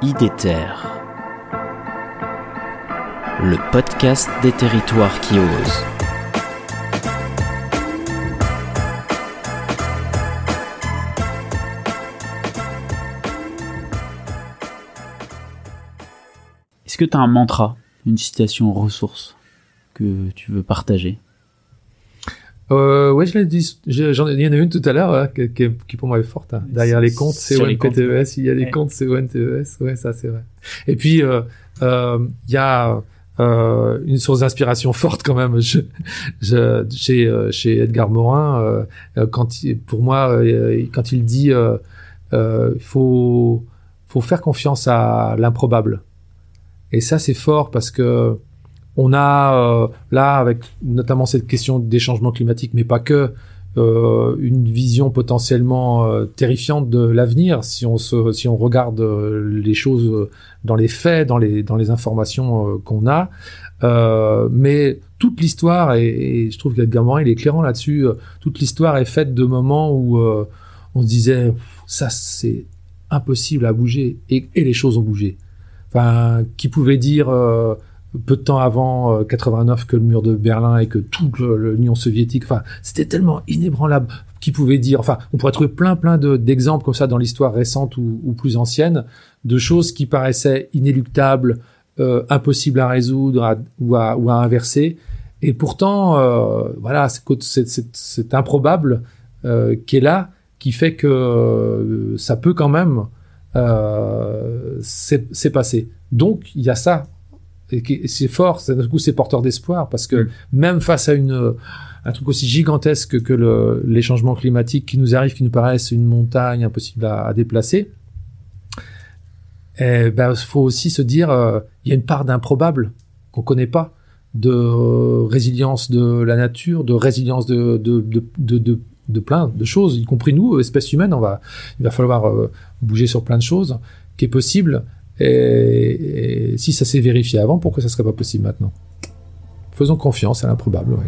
IDETER, le podcast des territoires qui osent. Est-ce que tu as un mantra, une citation ressource que tu veux partager? Euh, ouais, je l'ai dit. J'en il y en a une tout à l'heure hein, qui, qui, pour moi est forte. Hein. Derrière les comptes, c'est PTES. Il y a les comptes, c'est TES. Ouais, ça c'est vrai. Et puis euh, euh, il y a euh, une source d'inspiration forte quand même. Je, je, chez, euh, chez Edgar Morin, euh, quand il, pour moi, quand il dit, il faut faut faire confiance à l'improbable. Et ça c'est fort parce que on a euh, là, avec notamment cette question des changements climatiques, mais pas que, euh, une vision potentiellement euh, terrifiante de l'avenir si on si on regarde les choses dans les faits, dans les dans les informations qu'on a. mais toute l'histoire et, je trouve qu'Edgar Morin il est éclairant là-dessus. toute l'histoire est faite de moments où on se disait ça c'est impossible à bouger et, et, les choses ont bougé. Enfin, qui pouvait dire peu de temps avant 89 euh, que le mur de Berlin et que toute l'Union soviétique, enfin, c'était tellement inébranlable qui pouvait dire, enfin, on pourrait trouver plein plein d'exemples comme ça dans l'histoire récente ou, plus ancienne, de choses qui paraissaient inéluctables, euh, impossibles à résoudre ou, à, inverser, et pourtant, euh, voilà, c'est improbable euh, qui est là, qui fait que ça peut quand même s'est passé. Donc, il y a ça et c'est fort, d'un coup c'est porteur d'espoir parce que mm. même face à une un truc aussi gigantesque que le, les changements climatiques qui nous arrivent, qui nous paraissent une montagne impossible à, à déplacer, eh ben faut aussi se dire euh, il y a une part d'improbable qu'on connaît pas, de résilience de la nature, de résilience de de, de, de, de plein de choses, y compris nous, espèces humaines, on va, il va falloir euh, bouger sur plein de choses, qui est possible. Et, si ça s'est vérifié avant, pourquoi ça serait pas possible maintenant? Faisons confiance à l'improbable, oui.